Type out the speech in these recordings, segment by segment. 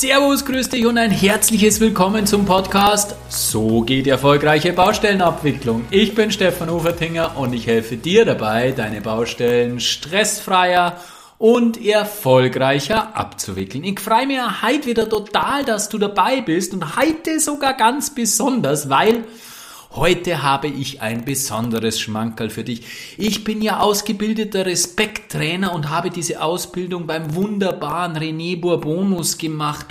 Servus, grüß dich und ein herzliches Willkommen zum Podcast So geht erfolgreiche Baustellenabwicklung. Ich bin Stefan Ufertinger und ich helfe dir dabei, deine Baustellen stressfreier und erfolgreicher abzuwickeln. Ich freue mich heute wieder total, dass du dabei bist und heute sogar ganz besonders, weil Heute habe ich ein besonderes Schmankerl für dich. Ich bin ja ausgebildeter Respekttrainer und habe diese Ausbildung beim wunderbaren René Bourbonus gemacht.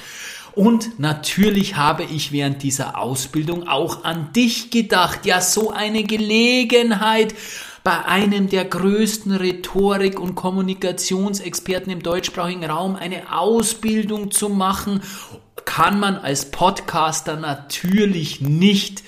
Und natürlich habe ich während dieser Ausbildung auch an dich gedacht. Ja, so eine Gelegenheit bei einem der größten Rhetorik- und Kommunikationsexperten im deutschsprachigen Raum eine Ausbildung zu machen, kann man als Podcaster natürlich nicht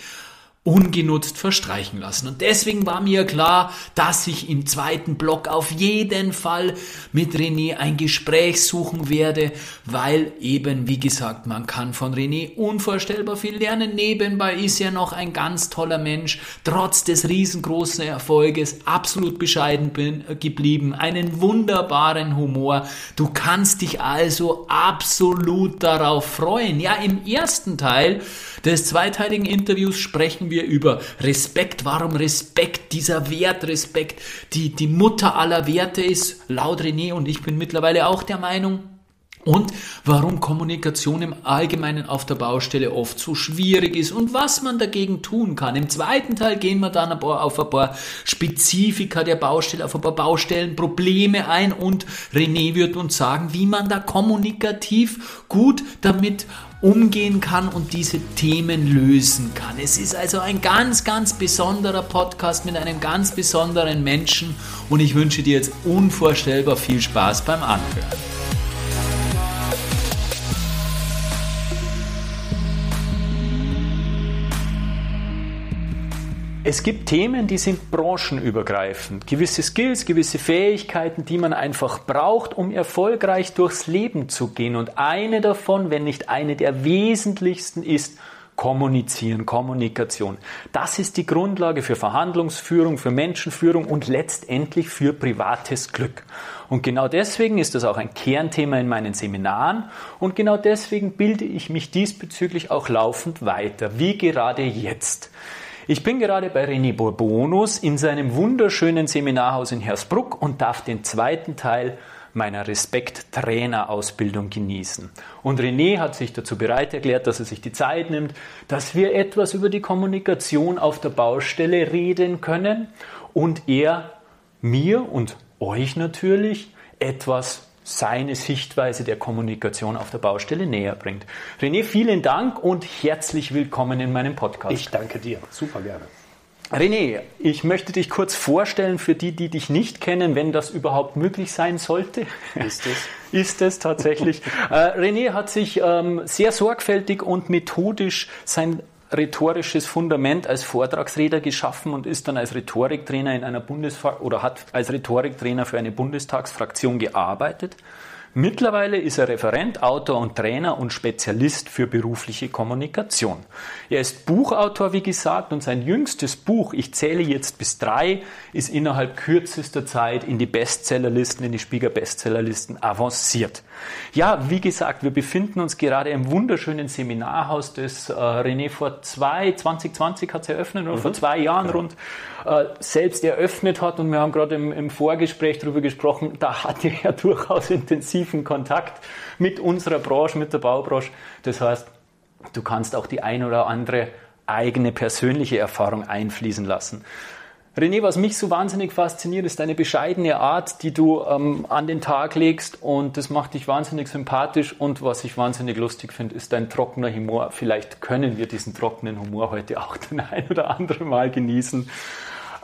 ungenutzt verstreichen lassen. Und deswegen war mir klar, dass ich im zweiten Block auf jeden Fall mit René ein Gespräch suchen werde, weil eben, wie gesagt, man kann von René unvorstellbar viel lernen. Nebenbei ist er noch ein ganz toller Mensch, trotz des riesengroßen Erfolges, absolut bescheiden bin, äh, geblieben, einen wunderbaren Humor. Du kannst dich also absolut darauf freuen. Ja, im ersten Teil des zweiteiligen Interviews sprechen wir über Respekt. Warum Respekt, dieser Wert Respekt, die, die Mutter aller Werte ist, laut René und ich bin mittlerweile auch der Meinung, und warum Kommunikation im Allgemeinen auf der Baustelle oft so schwierig ist und was man dagegen tun kann. Im zweiten Teil gehen wir dann auf ein paar Spezifika der Baustelle, auf ein paar Baustellenprobleme ein und René wird uns sagen, wie man da kommunikativ gut damit umgehen kann und diese Themen lösen kann. Es ist also ein ganz, ganz besonderer Podcast mit einem ganz besonderen Menschen und ich wünsche dir jetzt unvorstellbar viel Spaß beim Anhören. Es gibt Themen, die sind branchenübergreifend. Gewisse Skills, gewisse Fähigkeiten, die man einfach braucht, um erfolgreich durchs Leben zu gehen. Und eine davon, wenn nicht eine der wesentlichsten, ist Kommunizieren, Kommunikation. Das ist die Grundlage für Verhandlungsführung, für Menschenführung und letztendlich für privates Glück. Und genau deswegen ist das auch ein Kernthema in meinen Seminaren und genau deswegen bilde ich mich diesbezüglich auch laufend weiter, wie gerade jetzt. Ich bin gerade bei René Bourbonus in seinem wunderschönen Seminarhaus in Hersbruck und darf den zweiten Teil meiner Respekt-Trainer-Ausbildung genießen. Und René hat sich dazu bereit erklärt, dass er sich die Zeit nimmt, dass wir etwas über die Kommunikation auf der Baustelle reden können und er mir und euch natürlich etwas seine Sichtweise der Kommunikation auf der Baustelle näher bringt. René, vielen Dank und herzlich willkommen in meinem Podcast. Ich danke dir. Super gerne. René, ich möchte dich kurz vorstellen für die, die dich nicht kennen, wenn das überhaupt möglich sein sollte. Ist es? Ist es tatsächlich. äh, René hat sich ähm, sehr sorgfältig und methodisch sein rhetorisches Fundament als Vortragsredner geschaffen und ist dann als Rhetoriktrainer in einer Bundesfra oder hat als Rhetoriktrainer für eine Bundestagsfraktion gearbeitet. Mittlerweile ist er Referent, Autor und Trainer und Spezialist für berufliche Kommunikation. Er ist Buchautor, wie gesagt, und sein jüngstes Buch, ich zähle jetzt bis drei, ist innerhalb kürzester Zeit in die Bestsellerlisten, in die Spiegel Bestsellerlisten avanciert. Ja, wie gesagt, wir befinden uns gerade im wunderschönen Seminarhaus, das äh, René vor zwei, 2020 hat es eröffnet, oder mhm. vor zwei Jahren ja. rund, äh, selbst eröffnet hat. Und wir haben gerade im, im Vorgespräch darüber gesprochen, da hatte er durchaus intensiven Kontakt mit unserer Branche, mit der Baubranche. Das heißt, du kannst auch die ein oder andere eigene persönliche Erfahrung einfließen lassen. René, was mich so wahnsinnig fasziniert, ist deine bescheidene Art, die du ähm, an den Tag legst und das macht dich wahnsinnig sympathisch und was ich wahnsinnig lustig finde, ist dein trockener Humor. Vielleicht können wir diesen trockenen Humor heute auch den ein oder anderen Mal genießen.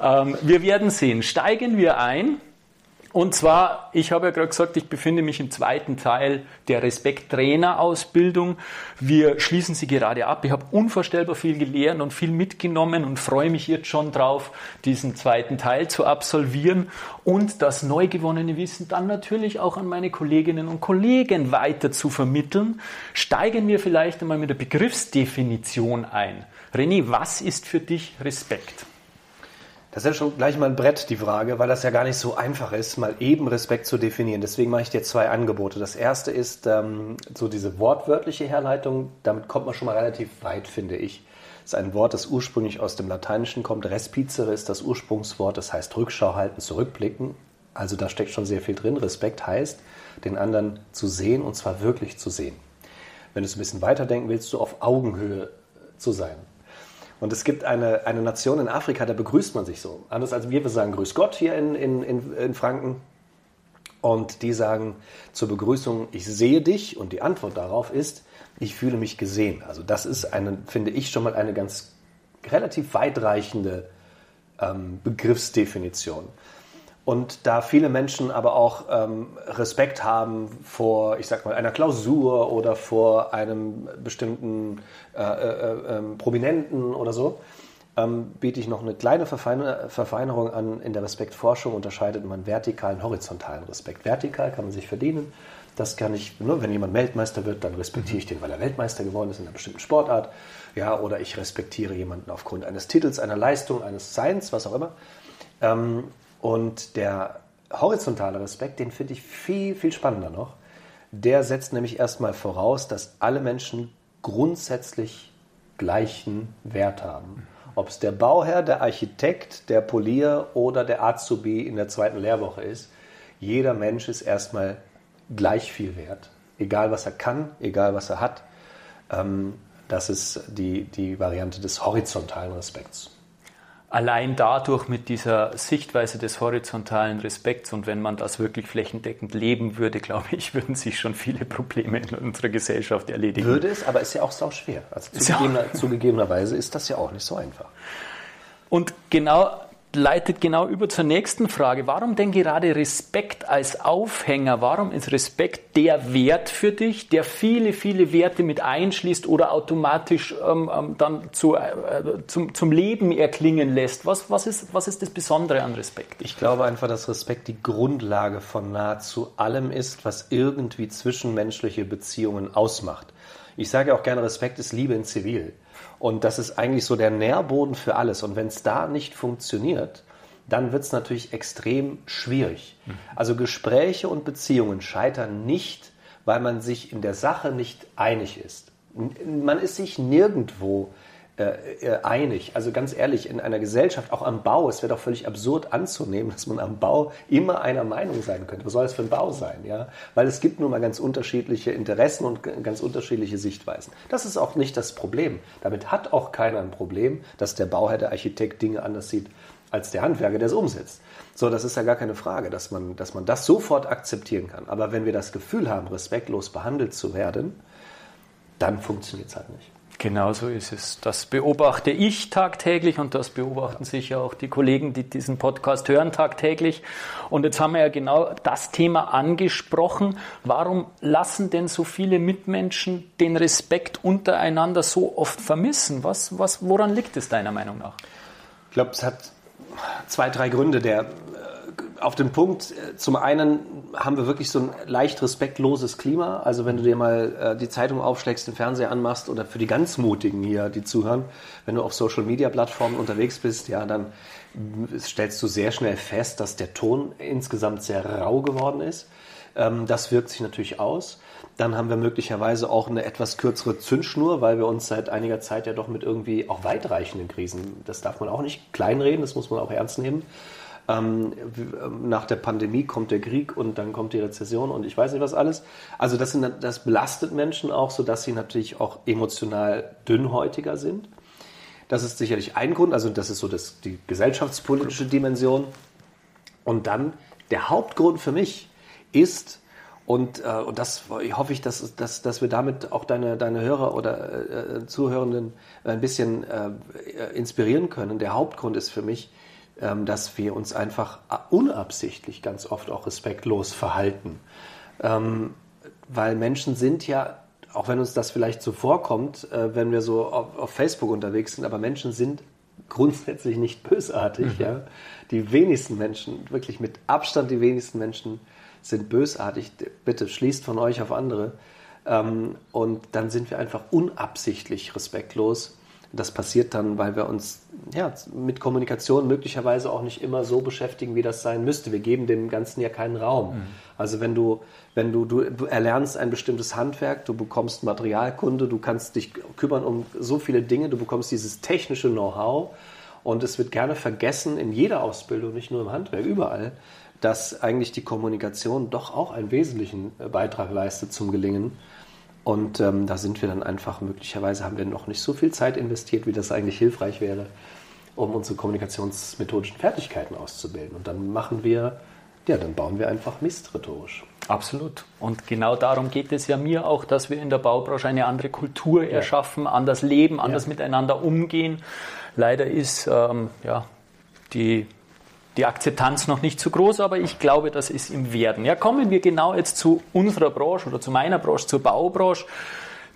Ähm, wir werden sehen. Steigen wir ein und zwar, ich habe ja gerade gesagt, ich befinde mich im zweiten Teil der Respekt-Trainer-Ausbildung. Wir schließen sie gerade ab. Ich habe unvorstellbar viel gelernt und viel mitgenommen und freue mich jetzt schon drauf, diesen zweiten Teil zu absolvieren und das neu gewonnene Wissen dann natürlich auch an meine Kolleginnen und Kollegen weiter zu vermitteln. Steigen wir vielleicht einmal mit der Begriffsdefinition ein. René, was ist für dich Respekt? Das ist ja schon gleich mal ein Brett, die Frage, weil das ja gar nicht so einfach ist, mal eben Respekt zu definieren. Deswegen mache ich dir zwei Angebote. Das erste ist ähm, so diese wortwörtliche Herleitung. Damit kommt man schon mal relativ weit, finde ich. Das ist ein Wort, das ursprünglich aus dem Lateinischen kommt. Respizere ist das Ursprungswort, das heißt Rückschau halten, zurückblicken. Also da steckt schon sehr viel drin. Respekt heißt, den anderen zu sehen und zwar wirklich zu sehen. Wenn du es ein bisschen weiterdenken willst, du auf Augenhöhe zu sein. Und es gibt eine, eine Nation in Afrika, da begrüßt man sich so. Anders als wir, wir sagen Grüß Gott hier in, in, in, in Franken. Und die sagen zur Begrüßung, ich sehe dich. Und die Antwort darauf ist, ich fühle mich gesehen. Also das ist, eine, finde ich, schon mal eine ganz relativ weitreichende ähm, Begriffsdefinition. Und da viele Menschen aber auch ähm, Respekt haben vor, ich sag mal, einer Klausur oder vor einem bestimmten äh, äh, äh, Prominenten oder so, ähm, biete ich noch eine kleine Verfeinerung an. In der Respektforschung unterscheidet man vertikalen, horizontalen Respekt. Vertikal kann man sich verdienen. Das kann ich, nur wenn jemand Weltmeister wird, dann respektiere ich den, weil er Weltmeister geworden ist in einer bestimmten Sportart. Ja, oder ich respektiere jemanden aufgrund eines Titels, einer Leistung, eines Seins, was auch immer. Ähm, und der horizontale Respekt, den finde ich viel, viel spannender noch. Der setzt nämlich erstmal voraus, dass alle Menschen grundsätzlich gleichen Wert haben. Ob es der Bauherr, der Architekt, der Polier oder der Azubi in der zweiten Lehrwoche ist, jeder Mensch ist erstmal gleich viel wert. Egal was er kann, egal was er hat. Ähm, das ist die, die Variante des horizontalen Respekts allein dadurch mit dieser Sichtweise des horizontalen Respekts und wenn man das wirklich flächendeckend leben würde, glaube ich, würden sich schon viele Probleme in unserer Gesellschaft erledigen. Würde es, aber ist ja auch sau schwer. Also zugegebener, zugegebenerweise ist das ja auch nicht so einfach. Und genau leitet genau über zur nächsten Frage. Warum denn gerade Respekt als Aufhänger? Warum ist Respekt der Wert für dich, der viele, viele Werte mit einschließt oder automatisch ähm, ähm, dann zu, äh, zum, zum Leben erklingen lässt? Was, was, ist, was ist das Besondere an Respekt? Ich glaube einfach, dass Respekt die Grundlage von nahezu allem ist, was irgendwie zwischenmenschliche Beziehungen ausmacht. Ich sage auch gerne, Respekt ist Liebe in Zivil. Und das ist eigentlich so der Nährboden für alles. Und wenn es da nicht funktioniert, dann wird es natürlich extrem schwierig. Mhm. Also Gespräche und Beziehungen scheitern nicht, weil man sich in der Sache nicht einig ist. Man ist sich nirgendwo äh, äh, einig. Also ganz ehrlich, in einer Gesellschaft, auch am Bau, es wäre doch völlig absurd anzunehmen, dass man am Bau immer einer Meinung sein könnte. Was soll es für ein Bau sein? Ja? Weil es gibt nun mal ganz unterschiedliche Interessen und ganz unterschiedliche Sichtweisen. Das ist auch nicht das Problem. Damit hat auch keiner ein Problem, dass der Bauherr, der Architekt Dinge anders sieht als der Handwerker, der es umsetzt. So, das ist ja gar keine Frage, dass man, dass man das sofort akzeptieren kann. Aber wenn wir das Gefühl haben, respektlos behandelt zu werden, dann funktioniert es halt nicht. Genau so ist es. Das beobachte ich tagtäglich und das beobachten sicher auch die Kollegen, die diesen Podcast hören tagtäglich. Und jetzt haben wir ja genau das Thema angesprochen. Warum lassen denn so viele Mitmenschen den Respekt untereinander so oft vermissen? Was, was, woran liegt es deiner Meinung nach? Ich glaube, es hat zwei, drei Gründe. Der auf den Punkt, äh, zum einen haben wir wirklich so ein leicht respektloses Klima. Also wenn du dir mal äh, die Zeitung aufschlägst, den Fernseher anmachst oder für die ganz Mutigen hier, die zuhören, wenn du auf Social-Media-Plattformen unterwegs bist, ja, dann stellst du sehr schnell fest, dass der Ton insgesamt sehr rau geworden ist. Ähm, das wirkt sich natürlich aus. Dann haben wir möglicherweise auch eine etwas kürzere Zündschnur, weil wir uns seit einiger Zeit ja doch mit irgendwie auch weitreichenden Krisen, das darf man auch nicht kleinreden, das muss man auch ernst nehmen, ähm, nach der Pandemie kommt der Krieg und dann kommt die Rezession und ich weiß nicht was alles. Also das, sind, das belastet Menschen auch, sodass sie natürlich auch emotional dünnhäutiger sind. Das ist sicherlich ein Grund, also das ist so das, die gesellschaftspolitische Dimension. Und dann der Hauptgrund für mich ist, und, äh, und das hoffe ich, dass, dass, dass wir damit auch deine, deine Hörer oder äh, Zuhörenden ein bisschen äh, inspirieren können. Der Hauptgrund ist für mich, ähm, dass wir uns einfach unabsichtlich ganz oft auch respektlos verhalten. Ähm, weil Menschen sind ja, auch wenn uns das vielleicht so vorkommt, äh, wenn wir so auf, Facebook unterwegs sind, aber Menschen sind grundsätzlich nicht bösartig. Mhm. Ja? Die wenigsten Menschen, wirklich mit Abstand die wenigsten Menschen sind bösartig. Bitte schließt von euch auf andere. Ähm, und dann sind wir einfach unabsichtlich respektlos das passiert dann, weil wir uns ja, mit Kommunikation möglicherweise auch nicht immer so beschäftigen, wie das sein müsste. Wir geben dem Ganzen ja keinen Raum. Mhm. Also wenn du, wenn du, du, du erlernst ein bestimmtes Handwerk, du bekommst Materialkunde, du kannst dich kümmern um so viele Dinge, du bekommst dieses technische Know-how und es wird gerne vergessen in jeder Ausbildung, nicht nur im Handwerk, überall, dass eigentlich die Kommunikation doch auch einen wesentlichen Beitrag leistet zum Gelingen. Und ähm, da sind wir dann einfach, möglicherweise haben wir noch nicht so viel Zeit investiert, wie das eigentlich hilfreich wäre, um unsere kommunikationsmethodischen Fertigkeiten auszubilden. Und dann machen wir, ja, dann bauen wir einfach Mist rhetorisch. Absolut. Und genau darum geht es ja mir auch, dass wir in der Baubranche eine andere Kultur ja. erschaffen, anders leben, anders ja. miteinander umgehen. Leider ist ähm, ja, die die Akzeptanz noch nicht so groß, aber ich glaube, das ist im Werden. Ja, kommen wir genau jetzt zu unserer Branche oder zu meiner Branche, zur Baubranche.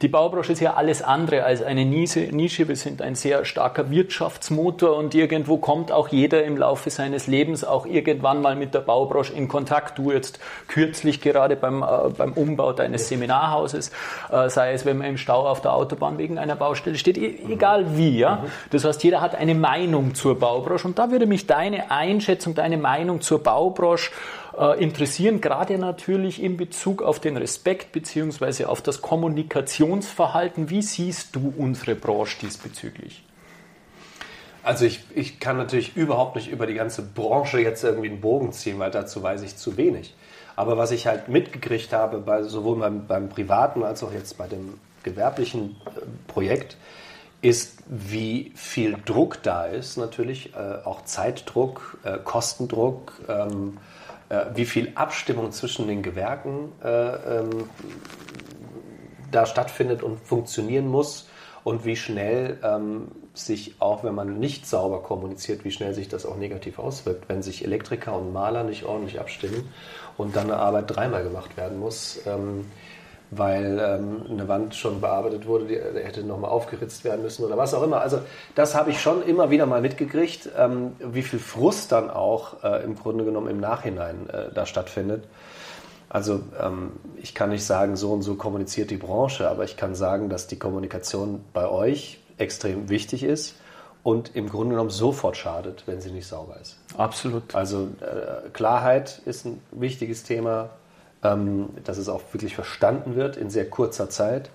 Die Baubranche ist ja alles andere als eine Nische. Wir sind ein sehr starker Wirtschaftsmotor und irgendwo kommt auch jeder im Laufe seines Lebens auch irgendwann mal mit der Baubranche in Kontakt. Du jetzt kürzlich gerade beim, äh, beim Umbau deines Seminarhauses, äh, sei es, wenn man im Stau auf der Autobahn wegen einer Baustelle steht, e egal wie. Ja? Das heißt, jeder hat eine Meinung zur Baubranche und da würde mich deine Einschätzung, deine Meinung zur Baubranche äh, interessieren, gerade natürlich in Bezug auf den Respekt bzw. auf das Kommunikationsverhalten. Wie siehst du unsere Branche diesbezüglich? Also ich, ich kann natürlich überhaupt nicht über die ganze Branche jetzt irgendwie einen Bogen ziehen, weil dazu weiß ich zu wenig. Aber was ich halt mitgekriegt habe, bei, sowohl beim, beim privaten als auch jetzt bei dem gewerblichen äh, Projekt, ist, wie viel Druck da ist, natürlich, äh, auch Zeitdruck, äh, Kostendruck, ähm, äh, wie viel Abstimmung zwischen den Gewerken äh, ähm, da stattfindet und funktionieren muss und wie schnell ähm, sich auch, wenn man nicht sauber kommuniziert, wie schnell sich das auch negativ auswirkt, wenn sich Elektriker und Maler nicht ordentlich abstimmen und dann eine Arbeit dreimal gemacht werden muss. Ähm, weil ähm, eine Wand schon bearbeitet wurde, die, die hätte nochmal aufgeritzt werden müssen oder was auch immer. Also das habe ich schon immer wieder mal mitgekriegt, ähm, wie viel Frust dann auch äh, im Grunde genommen im Nachhinein äh, da stattfindet. Also ähm, ich kann nicht sagen, so und so kommuniziert die Branche, aber ich kann sagen, dass die Kommunikation bei euch extrem wichtig ist und im Grunde genommen sofort schadet, wenn sie nicht sauber ist. Absolut. Also äh, Klarheit ist ein wichtiges Thema, ähm, dass es auch wirklich verstanden wird, in sehr kurzer Zeit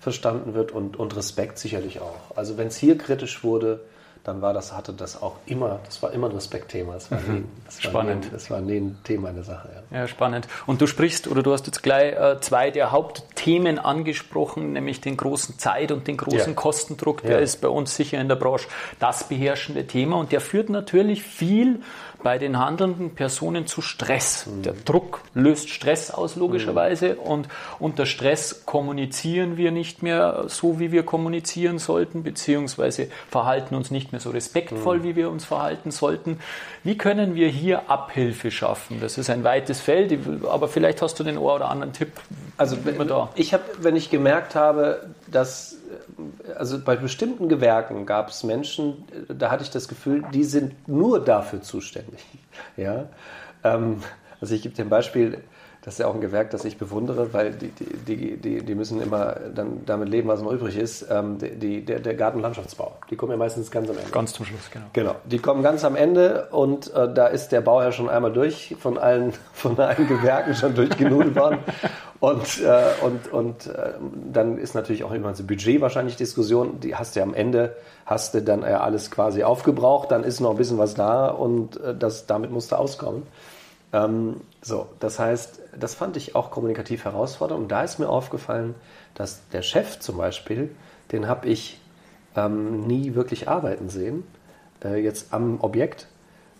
verstanden wird und, und Respekt sicherlich auch. Also wenn es hier kritisch wurde, dann war das, hatte das auch immer, das war immer ein Respektthema. Das war, mhm. nie, das spannend. Nie, das war nie ein Thema der Sache. Ja. ja. spannend. Und du sprichst oder du hast jetzt gleich äh, zwei der Hauptthemen angesprochen, nämlich den großen Zeit- und den großen ja. Kostendruck. Der ja. ist bei uns sicher in der Branche das beherrschende Thema und der führt natürlich viel bei den handelnden Personen zu Stress. Mhm. Der Druck löst Stress aus, logischerweise. Mhm. Und unter Stress kommunizieren wir nicht mehr so, wie wir kommunizieren sollten, beziehungsweise verhalten uns nicht mehr so respektvoll, mhm. wie wir uns verhalten sollten. Wie können wir hier Abhilfe schaffen? Das ist ein weites Feld, aber vielleicht hast du den Ohr oder anderen Tipp. Also, ich habe, wenn ich gemerkt habe, dass also bei bestimmten Gewerken gab es Menschen, da hatte ich das Gefühl, die sind nur dafür zuständig. Ja? Ähm, also ich gebe dir ein Beispiel, das ist ja auch ein Gewerk, das ich bewundere, weil die, die, die, die müssen immer dann damit leben, was noch übrig ist. Ähm, die, der, der Gartenlandschaftsbau, die kommen ja meistens ganz am Ende. Ganz zum Schluss, genau. Genau, die kommen ganz am Ende und äh, da ist der Bauherr schon einmal durch, von allen, von allen Gewerken schon durchgenudelt worden. Und, äh, und, und äh, dann ist natürlich auch immer so Budget wahrscheinlich Diskussion. Die hast du ja am Ende, hast du dann ja alles quasi aufgebraucht, dann ist noch ein bisschen was da und äh, das, damit musst du auskommen. Ähm, so, das heißt, das fand ich auch kommunikativ herausfordernd. Und da ist mir aufgefallen, dass der Chef zum Beispiel, den habe ich ähm, nie wirklich arbeiten sehen, äh, jetzt am Objekt.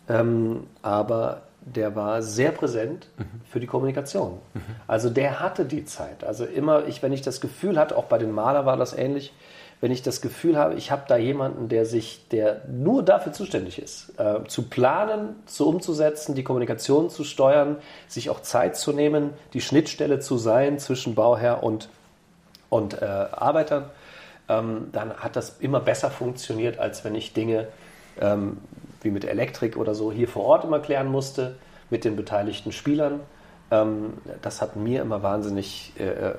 Ähm, aber der war sehr präsent mhm. für die Kommunikation. Mhm. Also der hatte die Zeit. Also immer, ich, wenn ich das Gefühl hatte, auch bei den Maler war das ähnlich, wenn ich das Gefühl habe, ich habe da jemanden, der sich, der nur dafür zuständig ist, äh, zu planen, zu umzusetzen, die Kommunikation zu steuern, sich auch Zeit zu nehmen, die Schnittstelle zu sein zwischen Bauherr und, und äh, Arbeitern, ähm, dann hat das immer besser funktioniert, als wenn ich Dinge ähm, wie mit Elektrik oder so hier vor Ort immer klären musste, mit den beteiligten Spielern. Ähm, das hat mir immer wahnsinnig äh, äh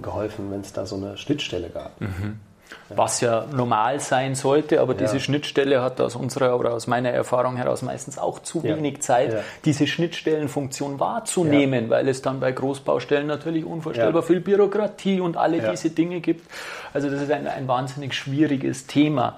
geholfen, wenn es da so eine Schnittstelle gab. Mhm. Was ja normal sein sollte, aber ja. diese Schnittstelle hat aus unserer oder aus meiner Erfahrung heraus meistens auch zu ja. wenig Zeit, ja. diese Schnittstellenfunktion wahrzunehmen, weil es dann bei Großbaustellen natürlich unvorstellbar viel Bürokratie und alle diese Dinge gibt. Also das ist ein, ein wahnsinnig schwieriges Thema.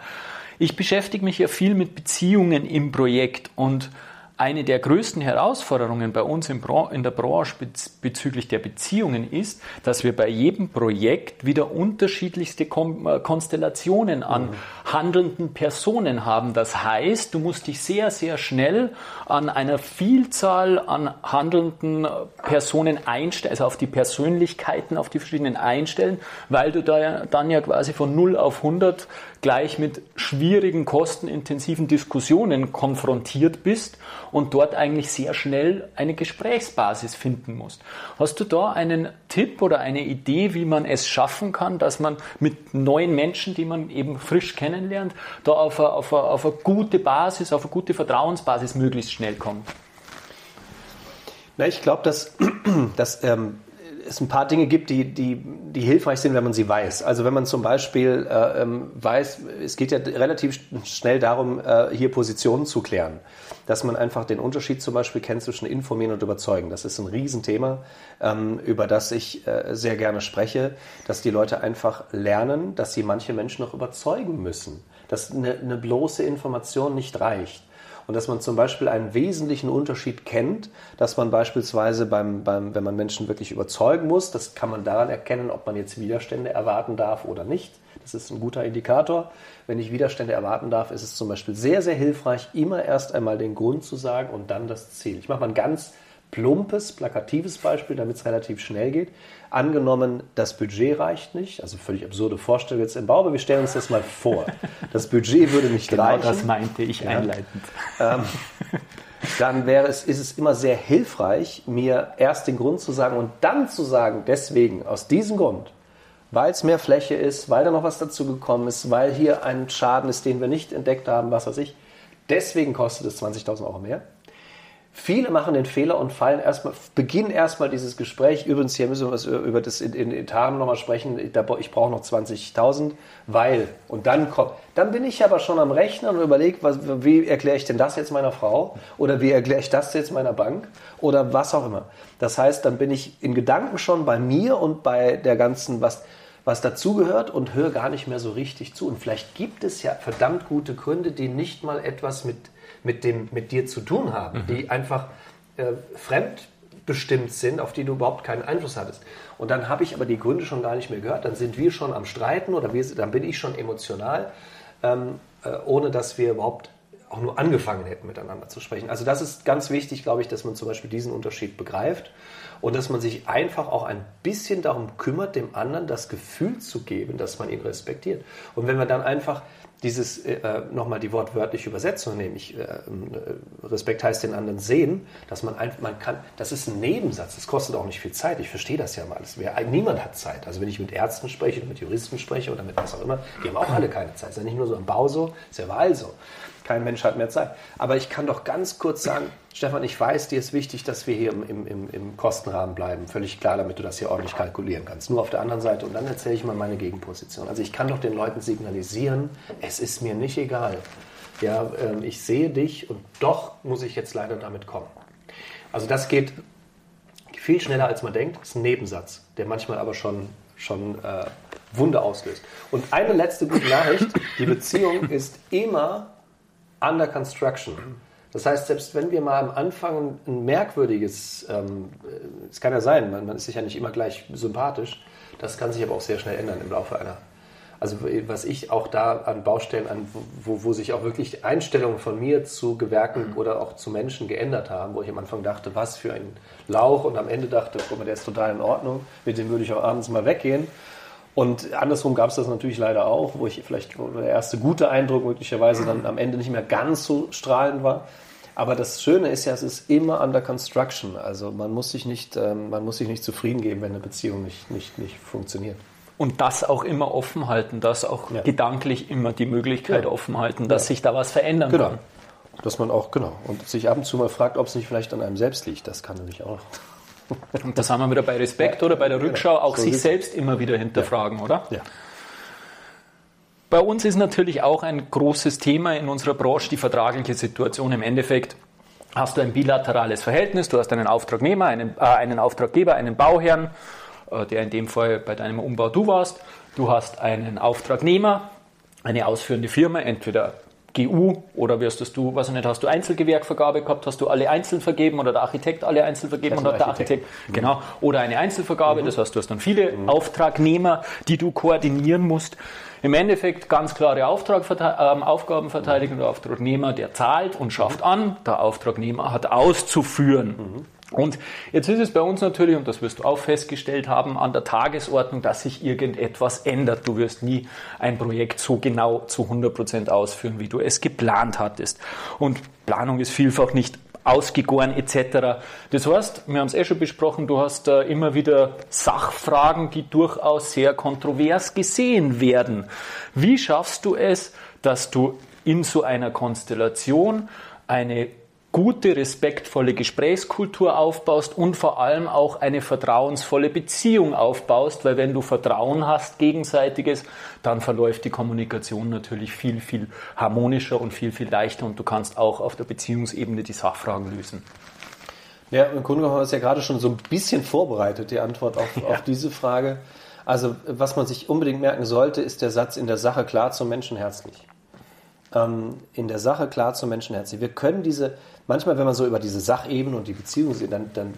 Ich beschäftige mich ja viel mit Beziehungen im Projekt und eine der größten Herausforderungen bei uns in der Branche bezüglich der Beziehungen ist, dass wir bei jedem Projekt wieder unterschiedlichste äh, Konstellationen an mhm. handelnden Personen haben. Das heißt, du musst dich sehr, sehr schnell an einer Vielzahl an handelnden äh, Personen einstellen, also auf die Persönlichkeiten, auf die verschiedenen einstellen, weil du da ja, dann ja quasi von 0 auf 100 gleich mit schwierigen, kostenintensiven Diskussionen konfrontiert bist und dort eigentlich sehr schnell eine Gesprächsbasis finden musst. Hast du da einen Tipp oder eine Idee, wie man es schaffen kann, dass man mit neuen Menschen, die man eben frisch kennenlernt, da auf eine, auf eine, auf eine gute Basis, auf eine gute Vertrauensbasis möglichst schnell kommt? Na, ich glaube, dass, dass ähm, es ein paar Dinge gibt, die, die, die hilfreich sind, wenn man sie weiß. Also wenn man zum Beispiel äh, ähm, weiß, es geht ja relativ schnell darum, äh, hier Positionen zu klären, dass man einfach den Unterschied zum Beispiel kennt zwischen informieren und überzeugen. Das ist ein Riesenthema, ähm, über das ich äh, sehr gerne spreche, dass die Leute einfach lernen, dass sie manche Menschen noch überzeugen müssen, dass eine, eine bloße Information nicht reicht und dass man zum Beispiel einen wesentlichen Unterschied kennt, dass man beispielsweise beim, beim, wenn man Menschen wirklich überzeugen muss, das kann man daran erkennen, ob man jetzt Widerstände erwarten darf oder nicht. Das ist ein guter Indikator. Wenn ich Widerstände erwarten darf, ist es zum Beispiel sehr, sehr hilfreich, immer erst einmal den Grund zu sagen und dann das Ziel. Ich mache mal ein ganz plumpes, plakatives Beispiel, damit es relativ schnell geht. Angenommen, das Budget reicht nicht, also völlig absurde Vorstellung jetzt im Bau, aber wir stellen uns das mal vor. Das Budget würde nicht genau reichen. das meinte ich ja. einleitend. Ähm, dann wäre es, ist es immer sehr hilfreich, mir erst den Grund zu sagen und dann zu sagen, deswegen, aus diesem Grund, weil es mehr Fläche ist, weil da noch was dazu gekommen ist, weil hier ein Schaden ist, den wir nicht entdeckt haben, was weiß ich, deswegen kostet es 20.000 Euro mehr Viele machen den Fehler und fallen erstmal, beginnen erstmal dieses Gespräch. Übrigens, hier müssen wir über das in, in Etat nochmal sprechen. Ich brauche noch 20.000, weil, und dann kommt, dann bin ich aber schon am Rechnen und überlege, wie erkläre ich denn das jetzt meiner Frau? Oder wie erkläre ich das jetzt meiner Bank? Oder was auch immer. Das heißt, dann bin ich in Gedanken schon bei mir und bei der ganzen, was, was dazugehört und höre gar nicht mehr so richtig zu. Und vielleicht gibt es ja verdammt gute Gründe, die nicht mal etwas mit mit, dem, mit dir zu tun haben, mhm. die einfach äh, fremdbestimmt sind, auf die du überhaupt keinen Einfluss hattest. Und dann habe ich aber die Gründe schon gar nicht mehr gehört. Dann sind wir schon am Streiten oder wir, dann bin ich schon emotional, ähm, äh, ohne dass wir überhaupt auch nur angefangen hätten, miteinander zu sprechen. Also das ist ganz wichtig, glaube ich, dass man zum Beispiel diesen Unterschied begreift und dass man sich einfach auch ein bisschen darum kümmert, dem anderen das Gefühl zu geben, dass man ihn respektiert. Und wenn wir dann einfach dieses äh, nochmal die wortwörtliche Übersetzung nehmen. Ich, äh, äh, Respekt heißt den anderen sehen, dass man einfach, man kann, das ist ein Nebensatz, das kostet auch nicht viel Zeit. Ich verstehe das ja mal. Das wär, niemand hat Zeit. Also wenn ich mit Ärzten spreche, oder mit Juristen spreche oder mit was auch immer, die haben auch alle keine Zeit. Das ist ja nicht nur so im Bau so, ist ja überall so. Kein Mensch hat mehr Zeit. Aber ich kann doch ganz kurz sagen, Stefan, ich weiß, dir ist wichtig, dass wir hier im, im, im Kostenrahmen bleiben. Völlig klar, damit du das hier ordentlich kalkulieren kannst. Nur auf der anderen Seite. Und dann erzähle ich mal meine Gegenposition. Also ich kann doch den Leuten signalisieren, es ist mir nicht egal. Ja, ähm, ich sehe dich und doch muss ich jetzt leider damit kommen. Also das geht viel schneller, als man denkt. Das ist ein Nebensatz, der manchmal aber schon, schon äh, Wunder auslöst. Und eine letzte gute Nachricht, die Beziehung ist immer under construction. Das heißt, selbst wenn wir mal am Anfang ein merkwürdiges, ähm, es kann ja sein, man, man, ist sich ja nicht immer gleich sympathisch, das kann sich aber auch sehr schnell ändern im Laufe einer. Also was ich auch da an Baustellen, an, wo, wo sich auch wirklich Einstellungen von mir zu Gewerken mhm. oder auch zu Menschen geändert haben, wo ich am Anfang dachte, was für ein Lauch und am Ende dachte, guck mal, der ist total in Ordnung, mit dem würde ich auch abends mal weggehen. Und andersrum gab es das natürlich leider auch, wo ich vielleicht wo der erste gute Eindruck möglicherweise dann am Ende nicht mehr ganz so strahlend war. Aber das Schöne ist ja, es ist immer under construction. Also man muss sich nicht, ähm, man muss sich nicht zufrieden geben, wenn eine Beziehung nicht, nicht, nicht funktioniert. Und das auch immer offen halten, das auch ja. gedanklich immer die Möglichkeit ja. offen halten, dass ja. sich da was verändern genau. kann. Dass man auch, genau, und sich ab und zu mal fragt, ob es nicht vielleicht an einem selbst liegt. Das kann nämlich auch. Und das haben wir wieder bei Respekt oder bei der Rückschau, auch so sich selbst immer wieder hinterfragen, oder? Ja. bei uns ist natürlich auch ein großes Thema in unserer Branche die vertragliche Situation. Im Endeffekt hast du ein bilaterales Verhältnis, du hast einen Auftragnehmer, einen, äh, einen Auftraggeber, einen Bauherrn, äh, der in dem Fall bei deinem Umbau du warst. Du hast einen Auftragnehmer, eine ausführende Firma, entweder GU oder wirst du, was nicht, hast du Einzelgewerkvergabe gehabt, hast du alle einzeln vergeben oder der Architekt alle einzeln vergeben und hat der Architekt, mhm. genau, oder eine Einzelvergabe, mhm. das heißt, du hast dann viele mhm. Auftragnehmer, die du koordinieren musst. Im Endeffekt ganz klare Auftrag, äh, Aufgabenverteidigung, der Auftragnehmer, der zahlt und schafft an, der Auftragnehmer hat auszuführen. Und jetzt ist es bei uns natürlich, und das wirst du auch festgestellt haben, an der Tagesordnung, dass sich irgendetwas ändert. Du wirst nie ein Projekt so genau zu 100 Prozent ausführen, wie du es geplant hattest. Und Planung ist vielfach nicht ausgegoren etc. Das heißt, wir haben es eh schon besprochen, du hast äh, immer wieder Sachfragen, die durchaus sehr kontrovers gesehen werden. Wie schaffst du es, dass du in so einer Konstellation eine gute, respektvolle Gesprächskultur aufbaust und vor allem auch eine vertrauensvolle Beziehung aufbaust, weil wenn du Vertrauen hast, gegenseitiges, dann verläuft die Kommunikation natürlich viel, viel harmonischer und viel, viel leichter und du kannst auch auf der Beziehungsebene die Sachfragen lösen. Ja, im Grunde genommen haben wir es ja gerade schon so ein bisschen vorbereitet, die Antwort auf, ja. auf diese Frage. Also, was man sich unbedingt merken sollte, ist der Satz in der Sache klar zum Menschen herzlich ähm, in der Sache klar zum Menschen herzlich. Wir können diese, manchmal, wenn man so über diese Sachebene und die Beziehung sieht, dann, dann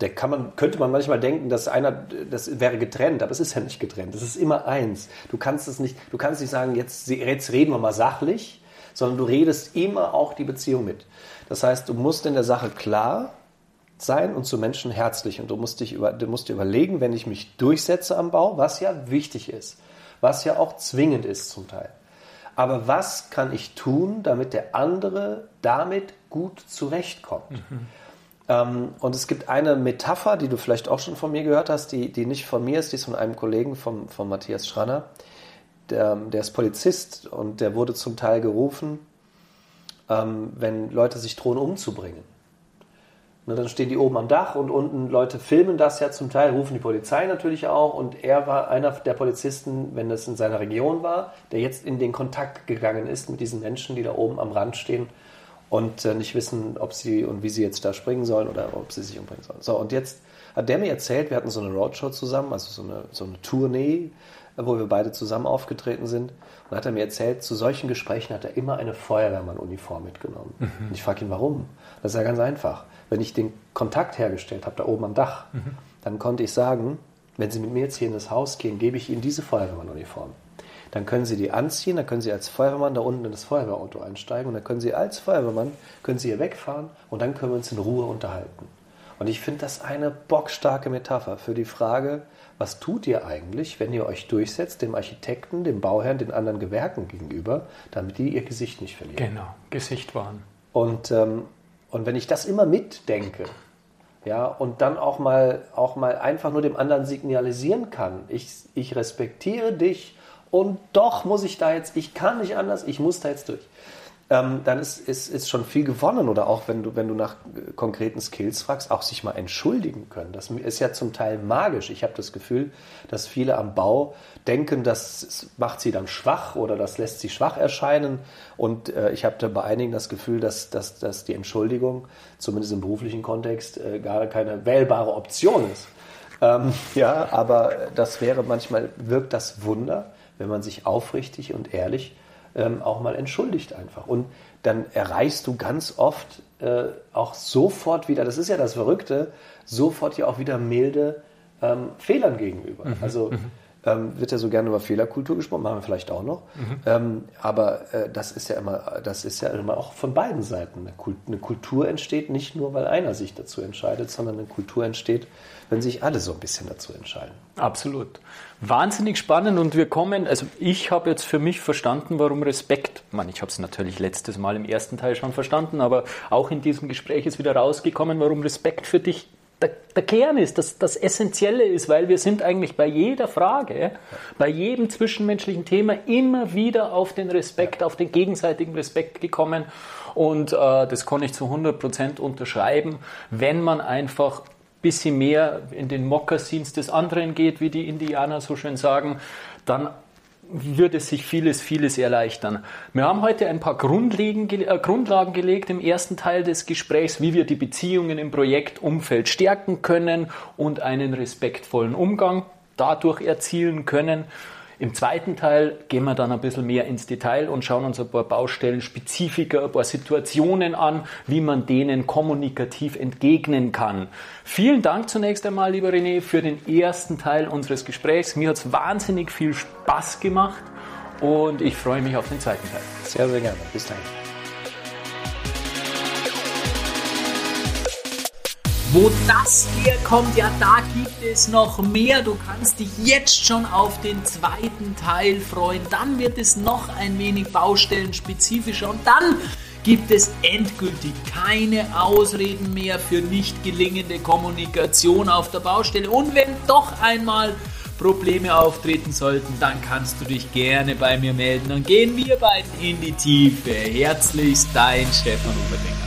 äh, kann man, könnte man manchmal denken, dass einer, das wäre getrennt, aber es ist ja nicht getrennt. Es ist immer eins. Du kannst es nicht, du kannst nicht sagen, jetzt, jetzt reden wir mal sachlich, sondern du redest immer auch die Beziehung mit. Das heißt, du musst in der Sache klar sein und zu Menschen herzlich. Und du musst, dich über, du musst dir überlegen, wenn ich mich durchsetze am Bau, was ja wichtig ist, was ja auch zwingend ist zum Teil aber was kann ich tun, damit der andere damit gut zurechtkommt? Mhm. Ähm, und es gibt eine Metapher, die du vielleicht auch schon von mir gehört hast, die, die nicht von mir ist, die ist von einem Kollegen, vom, von Matthias Schranner. Der, der ist Polizist und der wurde zum Teil gerufen, ähm, wenn Leute sich drohen umzubringen. Ne, dann stehen die oben am Dach und unten Leute filmen das ja zum Teil, rufen die Polizei natürlich auch. Und er war einer der Polizisten, wenn das in seiner Region war, der jetzt in den Kontakt gegangen ist mit diesen Menschen, die da oben am Rand stehen und äh, nicht wissen, ob sie und wie sie jetzt da springen sollen oder ob sie sich umbringen sollen. So, und jetzt hat der mir erzählt, wir hatten so eine Roadshow zusammen, also so eine, so eine Tournee, wo wir beide zusammen aufgetreten sind. Und hat er mir erzählt, zu solchen Gesprächen hat er immer eine Feuerwehrmann-Uniform mitgenommen. Mhm. Und ich frage ihn, warum? Das ist ja ganz einfach wenn ich den Kontakt hergestellt habe, da oben am Dach, mhm. dann konnte ich sagen, wenn Sie mit mir jetzt hier in das Haus gehen, gebe ich Ihnen diese Feuerwehrmann-Uniform. Dann können Sie die anziehen, dann können Sie als Feuerwehrmann da unten in das Feuerwehrauto einsteigen und dann können Sie als Feuerwehrmann, können Sie hier wegfahren und dann können wir uns in Ruhe unterhalten. Und ich finde das eine bockstarke Metapher für die Frage, was tut ihr eigentlich, wenn ihr euch durchsetzt, dem Architekten, dem Bauherrn, den anderen Gewerken gegenüber, damit die ihr Gesicht nicht verlieren? Genau, Gesicht wahren. Und ähm, und wenn ich das immer mitdenke, ja, und dann auch mal, auch mal einfach nur dem anderen signalisieren kann, ich, ich respektiere dich und doch muss ich da jetzt, ich kann nicht anders, ich muss da jetzt durch ähm, dann ist, ist, ist schon viel gewonnen. Oder auch wenn du, wenn du nach äh, konkreten Skills fragst, auch sich mal entschuldigen können. Das ist ja zum Teil magisch. Ich habe das Gefühl, dass viele am Bau denken, das macht sie dann schwach oder das lässt sie schwach erscheinen. Und äh, ich habe da bei einigen das Gefühl, dass, dass, dass die Entschuldigung, zumindest im beruflichen Kontext, äh, gar keine wählbare Option ist. Ähm, ja, aber das wäre manchmal, wirkt das Wunder, wenn man sich aufrichtig und ehrlich ähm, auch mal entschuldigt einfach. Und dann erreichst du ganz oft äh, auch sofort wieder, das ist ja das Verrückte, sofort ja auch wieder milde ähm, Fehlern gegenüber. Mhm. Also mhm. Ähm, wird ja so gerne über Fehlerkultur gesprochen, machen wir vielleicht auch noch. Mhm. Ähm, aber äh, das ist ja immer, das ist ja immer auch von beiden Seiten. Eine, Kult, eine Kultur entsteht nicht nur, weil einer sich dazu entscheidet, sondern eine Kultur entsteht, wenn sich alle so ein bisschen dazu entscheiden. Absolut. Wahnsinnig spannend und wir kommen, also ich habe jetzt für mich verstanden, warum Respekt, ich, meine, ich habe es natürlich letztes Mal im ersten Teil schon verstanden, aber auch in diesem Gespräch ist wieder rausgekommen, warum Respekt für dich der, der Kern ist, das, das Essentielle ist, weil wir sind eigentlich bei jeder Frage, bei jedem zwischenmenschlichen Thema immer wieder auf den Respekt, auf den gegenseitigen Respekt gekommen. Und äh, das kann ich zu 100% unterschreiben, wenn man einfach bisschen mehr in den Mokassins des anderen geht, wie die Indianer so schön sagen, dann würde sich vieles, vieles erleichtern. Wir haben heute ein paar Grundlagen, äh, Grundlagen gelegt im ersten Teil des Gesprächs, wie wir die Beziehungen im Projektumfeld stärken können und einen respektvollen Umgang dadurch erzielen können. Im zweiten Teil gehen wir dann ein bisschen mehr ins Detail und schauen uns ein paar Baustellen spezifischer, ein paar Situationen an, wie man denen kommunikativ entgegnen kann. Vielen Dank zunächst einmal, lieber René, für den ersten Teil unseres Gesprächs. Mir hat es wahnsinnig viel Spaß gemacht und ich freue mich auf den zweiten Teil. Sehr, sehr gerne. Bis dahin. Wo das herkommt, ja, da gibt es noch mehr. Du kannst dich jetzt schon auf den zweiten Teil freuen. Dann wird es noch ein wenig baustellenspezifischer und dann gibt es endgültig keine Ausreden mehr für nicht gelingende Kommunikation auf der Baustelle. Und wenn doch einmal Probleme auftreten sollten, dann kannst du dich gerne bei mir melden. Dann gehen wir beiden in die Tiefe. Herzlichst dein Stefan Oberdinger.